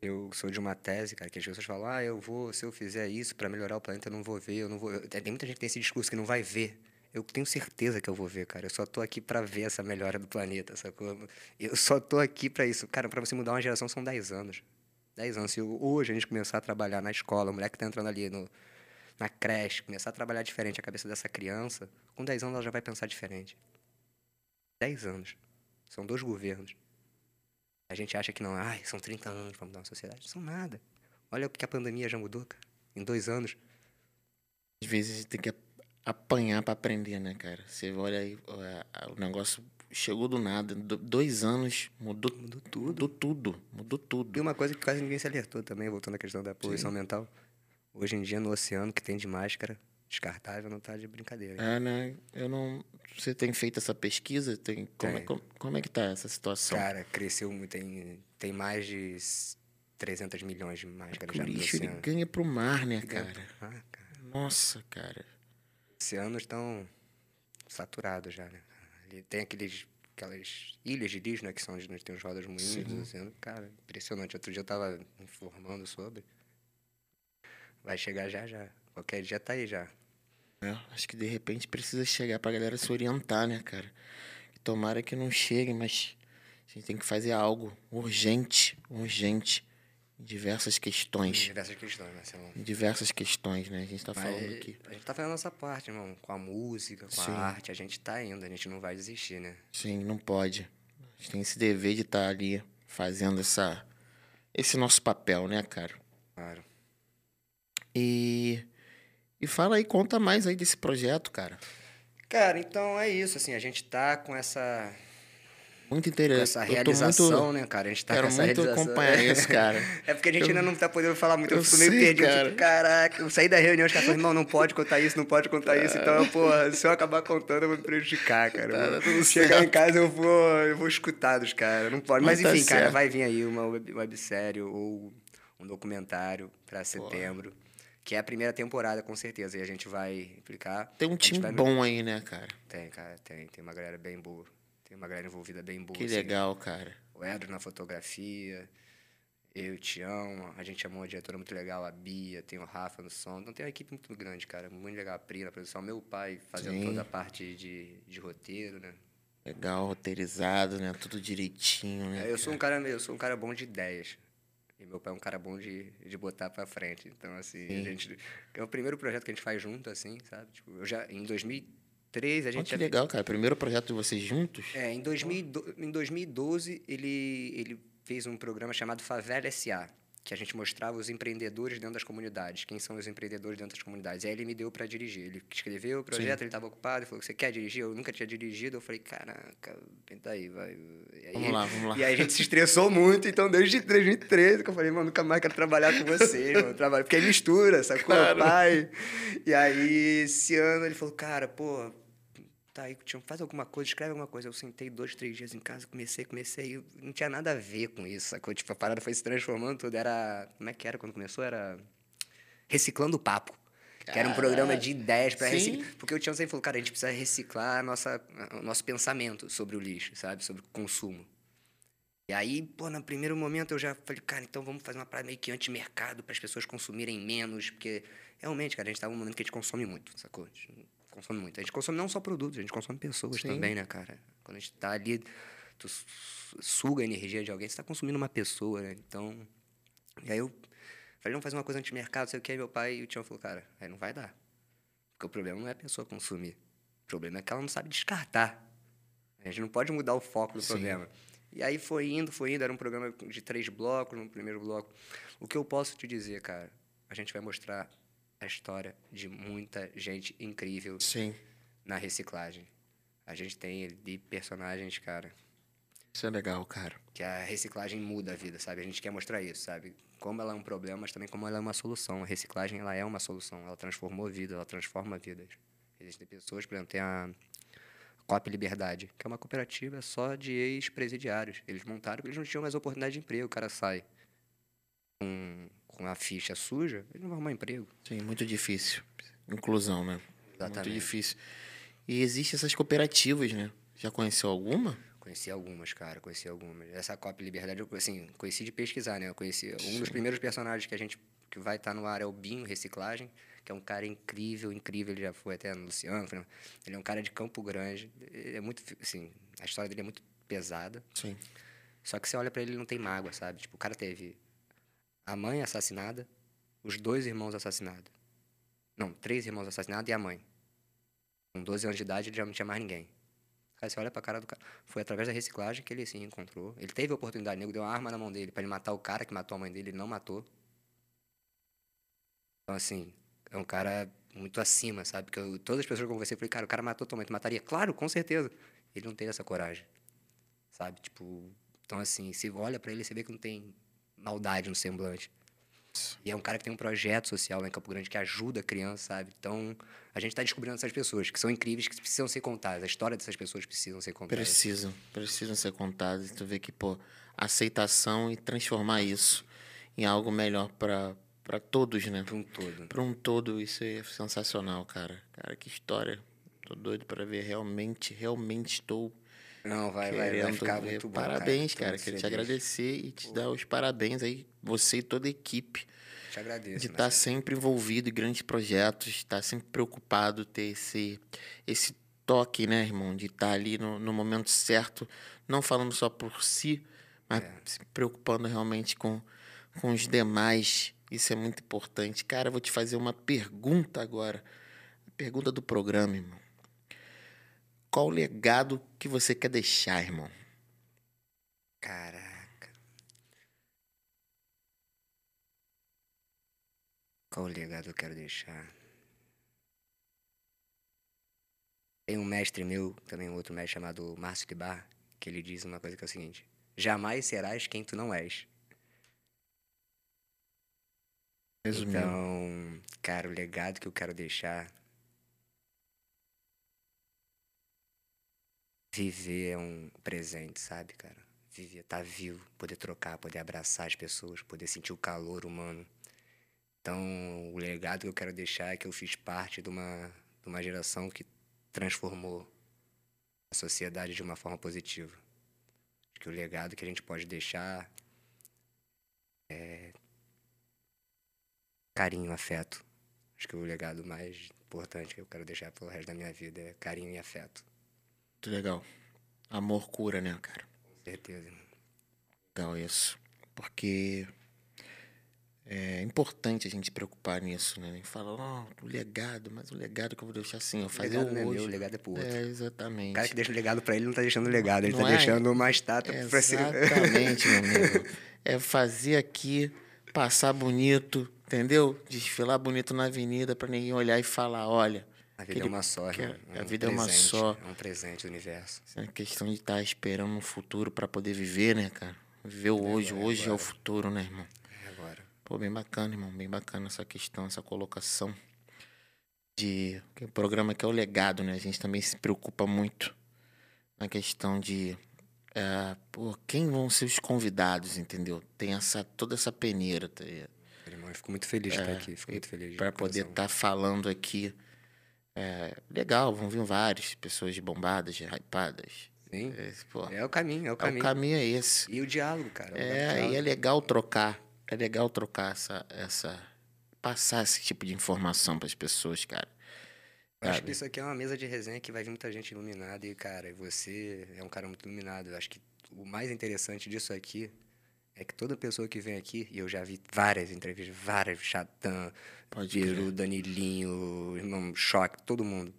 Eu sou de uma tese, cara, que as pessoas falam, ah, eu vou, se eu fizer isso para melhorar o planeta, eu não vou ver, eu não vou. Tem muita gente que tem esse discurso que não vai ver. Eu tenho certeza que eu vou ver, cara. Eu só tô aqui para ver essa melhora do planeta, sacou? Eu só tô aqui para isso. Cara, para você mudar uma geração são 10 anos. 10 anos. Se hoje a gente começar a trabalhar na escola, o moleque tá entrando ali no, na creche, começar a trabalhar diferente a cabeça dessa criança, com 10 anos ela já vai pensar diferente. 10 anos. São dois governos. A gente acha que não, ai, são 30 anos para mudar uma sociedade. Não são nada. Olha o que a pandemia já mudou, cara. Em dois anos. Às vezes a gente tem que apanhar para aprender, né, cara? Você olha aí, o negócio chegou do nada. dois anos, mudou, mudou tudo. Mudou tudo. Mudou tudo. E uma coisa que quase ninguém se alertou também, voltando à questão da poluição Sim. mental. Hoje em dia, no oceano, que tem de máscara descartável, não tá de brincadeira. É, né? Eu não. Você tem feito essa pesquisa? Tem... Como. É, como, como, é que tá essa situação? Cara, cresceu muito. Tem, tem mais de 300 milhões de máscaras já no lixo ele ganha pro mar, né, cara? Mar, cara? Nossa, cara. Oceanos estão saturados já, né? Tem aqueles, aquelas ilhas de lixo, né? Que são onde tem os rodas moinhos oceano. Cara, impressionante. Outro dia eu tava informando sobre. Vai chegar já, já. Qualquer dia tá aí já. É, acho que de repente precisa chegar pra galera se orientar, né, cara? Tomara que não chegue, mas a gente tem que fazer algo urgente, urgente. Em diversas questões. Em diversas questões, Marcelo. Em diversas questões, né? A gente tá Mas falando aqui. A gente tá fazendo a nossa parte, irmão. Com a música, com Sim. a arte. A gente tá indo, a gente não vai desistir, né? Sim, não pode. A gente tem esse dever de estar tá ali fazendo essa, esse nosso papel, né, cara? Claro. E, e fala aí, conta mais aí desse projeto, cara. Cara, então é isso, assim, a gente tá com essa muito interessante. Essa realização, muito... né, cara? A gente tá Quero com essa muito realização. acompanhar isso, cara. é porque a gente eu... ainda não tá podendo falar muito. Eu, eu fico meio perdido. Cara. Tipo, caraca, eu saí da reunião, os caras falaram, irmão, não pode contar isso, não pode contar isso. Então, porra, se eu acabar contando, eu vou me prejudicar, cara. Tá. Chegar em casa, eu vou, eu vou escutar dos caras. Não pode. Mas, Mas tá enfim, cara, vai vir aí uma websérie ou um documentário pra setembro. Porra. Que é a primeira temporada, com certeza. E a gente vai implicar. Tem um time bom aí, né, cara? Tem, cara, tem. Tem uma galera bem boa. Tem uma galera envolvida bem boa. Que assim, legal, cara. O Edro na fotografia, eu e o Tião, a gente chamou uma diretora muito legal, a Bia, tem o Rafa no som. Então tem uma equipe muito grande, cara. Muito legal, a Pri na produção. Meu pai fazendo Sim. toda a parte de, de roteiro, né? Legal, roteirizado, né? Tudo direitinho, né? É, eu sou um cara, eu sou um cara bom de ideias. E meu pai é um cara bom de, de botar pra frente. Então, assim, Sim. a gente. É o primeiro projeto que a gente faz junto, assim, sabe? Tipo, eu já, em 2000 2013, a gente... que legal, cara. Primeiro projeto de vocês juntos? É, em, 2000, em 2012, ele, ele fez um programa chamado Favela S.A., que a gente mostrava os empreendedores dentro das comunidades, quem são os empreendedores dentro das comunidades. E aí ele me deu para dirigir. Ele escreveu o projeto, Sim. ele estava ocupado, ele falou: Você quer dirigir? Eu nunca tinha dirigido. Eu falei: Caraca, tenta aí, vai. E aí, vamos lá, vamos lá. E aí a gente se estressou muito, então desde 2013 que eu falei: Mano, nunca mais quero trabalhar com você, mano. Trabalho. Porque é mistura, sacou? Claro. Pai. E aí esse ano ele falou: Cara, pô tá aí, Tião, faz alguma coisa, escreve alguma coisa. Eu sentei dois, três dias em casa, comecei, comecei, não tinha nada a ver com isso, sacou? Tipo, a parada foi se transformando tudo, era, como é que era quando começou? Era Reciclando o Papo. Que era um programa de ideias para reciclar. Porque o Tião sempre falou, cara, a gente precisa reciclar a nossa, o nosso pensamento sobre o lixo, sabe? Sobre o consumo. E aí, pô, no primeiro momento eu já falei, cara, então vamos fazer uma parada meio que anti-mercado para as pessoas consumirem menos, porque realmente, cara, a gente tá num momento que a gente consome muito, sacou? Consome muito. A gente consome não só produtos, a gente consome pessoas Sim. também, né, cara? Quando a gente tá ali, tu suga a energia de alguém, você tá consumindo uma pessoa, né? Então, E aí eu falei, vamos fazer uma coisa anti-mercado, sei o que. Aí meu pai e o Tião falou, cara, aí não vai dar. Porque o problema não é a pessoa consumir. O problema é que ela não sabe descartar. A gente não pode mudar o foco do Sim. problema. E aí foi indo, foi indo. Era um programa de três blocos, no primeiro bloco. O que eu posso te dizer, cara, a gente vai mostrar a história de muita gente incrível Sim. na reciclagem. A gente tem ali personagens, cara, Isso é legal, cara. que a reciclagem muda a vida, sabe? A gente quer mostrar isso, sabe? Como ela é um problema, mas também como ela é uma solução. A reciclagem, ela é uma solução. Ela transformou vidas, ela transforma vidas. Existem pessoas, por exemplo, tem a COP Liberdade, que é uma cooperativa só de ex-presidiários. Eles montaram porque eles não tinham mais oportunidade de emprego. O cara sai com, com a ficha suja, ele não vai arrumar emprego. Sim, muito difícil. Inclusão, né? Muito Exatamente. difícil. E existem essas cooperativas, né? Já conheceu alguma? Conheci algumas, cara, conheci algumas. Essa Copa Liberdade, eu, assim, conheci de pesquisar, né? Eu conheci um dos primeiros personagens que a gente que vai estar no ar é o Binho Reciclagem, que é um cara incrível, incrível. Ele já foi até no Luciano. Ele é um cara de Campo Grande. Ele é muito, assim, a história dele é muito pesada. Sim. Só que você olha pra ele e não tem mágoa, sabe? Tipo, o cara teve a mãe assassinada, os dois irmãos assassinados. Não, três irmãos assassinados e a mãe. Com 12 anos de idade, ele já não tinha mais ninguém. Aí você olha pra cara do cara. Foi através da reciclagem que ele se encontrou. Ele teve a oportunidade, o nego deu uma arma na mão dele pra ele matar o cara que matou a mãe dele, ele não matou. Então, assim, é um cara muito acima, sabe? Que eu- todas as pessoas que eu conversei, eu falei, cara, o cara matou tua mãe, tu mataria? Claro, com certeza. Ele não teve essa coragem, sabe? Tipo, então, assim, se olha pra ele, você vê que não tem maldade no semblante. E é um cara que tem um projeto social lá em Campo Grande que ajuda a criança, sabe? Então, a gente está descobrindo essas pessoas que são incríveis, que precisam ser contadas. A história dessas pessoas precisam ser contadas. Precisam. Precisam ser contadas. Tu vê que, pô, aceitação e transformar isso em algo melhor pra para todos, né? Para um todo. Pra um todo, isso é sensacional, cara. Cara, que história. Tô doido pra ver. Realmente, realmente estou Não, vai, vai, vai ficar ver. muito bom. Parabéns, cara. muito Queria te agradecer e te dar os parabéns aí, você e toda a equipe, Te agradeço. de né? estar sempre envolvido em grandes projetos, estar sempre preocupado, ter esse, esse toque, né, irmão? De estar ali no, no momento certo, não falando só por si, mas É. se preocupando realmente com, com os demais. Isso é muito importante. Cara, eu vou te fazer uma pergunta agora. A pergunta do programa, irmão. Qual o legado que você quer deixar, irmão? Caraca. Qual o legado eu quero deixar? Tem um mestre meu, também um outro mestre chamado Márcio Kibar, que ele diz uma coisa que é o seguinte: Jamais serás quem tu não és. Resumindo. Então, cara, o legado que eu quero deixar. Viver é um presente, sabe, cara? Viver, estar vivo, poder trocar, poder abraçar as pessoas, poder sentir o calor humano. Então, o legado que eu quero deixar é que eu fiz parte de uma, de uma geração que transformou a sociedade de uma forma positiva. Acho que o legado que a gente pode deixar é carinho, afeto. Acho que o legado mais importante que eu quero deixar pelo resto da minha vida é carinho e afeto. Muito legal. Amor cura, né, cara? Com certeza. Legal isso. Porque é importante a gente se preocupar nisso, né? Falar, ó, o legado, mas o legado que eu vou deixar assim, eu O fazer legado não é hoje. meu, o legado é pro outro. É, O exatamente. cara que deixa o legado pra ele não tá deixando o legado, ele Não tá é? deixando uma estátua pra si. Exatamente, meu amigo. É fazer aqui, passar bonito, entendeu? Desfilar bonito na avenida pra ninguém olhar e falar, olha, A vida é aquele- uma só, que irmão. a um vida é uma presente, só. É um presente do universo. É uma questão de estar esperando um futuro pra poder viver, né, cara? Viver o hoje. agora, Hoje é o futuro, né, irmão? É agora. Pô, bem bacana, irmão. Bem bacana essa questão, essa colocação de o programa que é o legado, né? A gente também se preocupa muito na questão de é, pô, quem vão ser os convidados, entendeu? Tem essa toda essa peneira, tá? Irmão, eu fico muito feliz de estar aqui. Fico muito feliz. de Pra poder estar falando aqui. É, legal, vão vir vários, pessoas de bombadas, de hypadas. Sim. É, É o caminho, é o é, caminho. o caminho é esse. E o diálogo, cara. É, diálogo. e é legal trocar. É legal trocar essa. essa passar esse tipo de informação para as pessoas, cara. Eu acho que isso aqui é uma mesa de resenha que vai vir muita gente iluminada e, cara, você é um cara muito iluminado. Eu acho que o mais interessante disso aqui é que toda pessoa que vem aqui, e eu já vi várias entrevistas, várias, Chatã, Peru, Danilinho, Irmão Choque, todo mundo,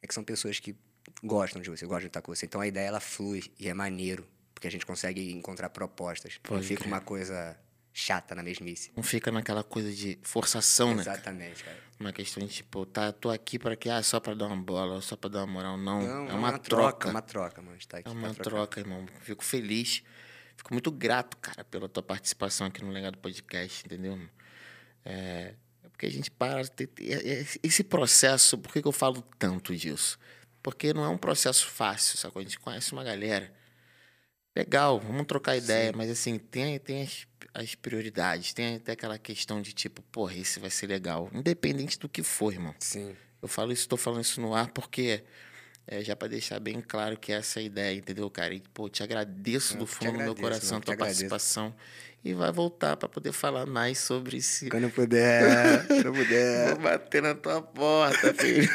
é que são pessoas que gostam de você, gostam de estar com você. Então a ideia ela flui e é maneiro, porque a gente consegue encontrar propostas. Pode não fica crer. uma coisa chata na mesmice. Não fica naquela coisa de forçação, né? Exatamente, cara. Uma questão de tipo, tá, tô aqui para que ah, só para dar uma bola, só para dar uma moral, não. Não, é uma, uma troca. troca. É uma troca, mano. Tá aqui é uma troca, irmão. Fico feliz. Fico muito grato, cara, pela tua participação aqui no Legado Podcast, entendeu? É, é porque a gente para. Esse processo, por que, que eu falo tanto disso? Porque não é um processo fácil, sacou? A gente conhece uma galera. Legal, vamos trocar ideia, Sim. mas assim, tem, tem as, as prioridades, tem até aquela questão de tipo, porra, esse vai ser legal. Independente do que for, irmão. Sim. Eu falo isso, estou falando isso no ar porque é, já para deixar bem claro que essa é a ideia, entendeu, cara? E, pô, te agradeço eu do fundo agradeço, do meu coração a tua participação. E vai voltar para poder falar mais sobre esse. Quando puder, quando puder. Vou bater na tua porta, filho.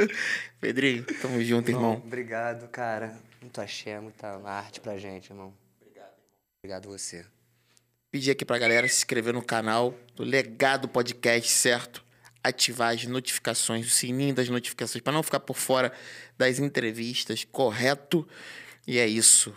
Pedrinho, tamo junto, irmão. Obrigado, cara. Muito axé, muita arte pra gente, irmão. Obrigado, irmão. Obrigado você. Pedir aqui pra galera se inscrever no canal do Legado Podcast, certo? Ativar as notificações, o sininho das notificações, para não ficar por fora das entrevistas, correto? E é isso.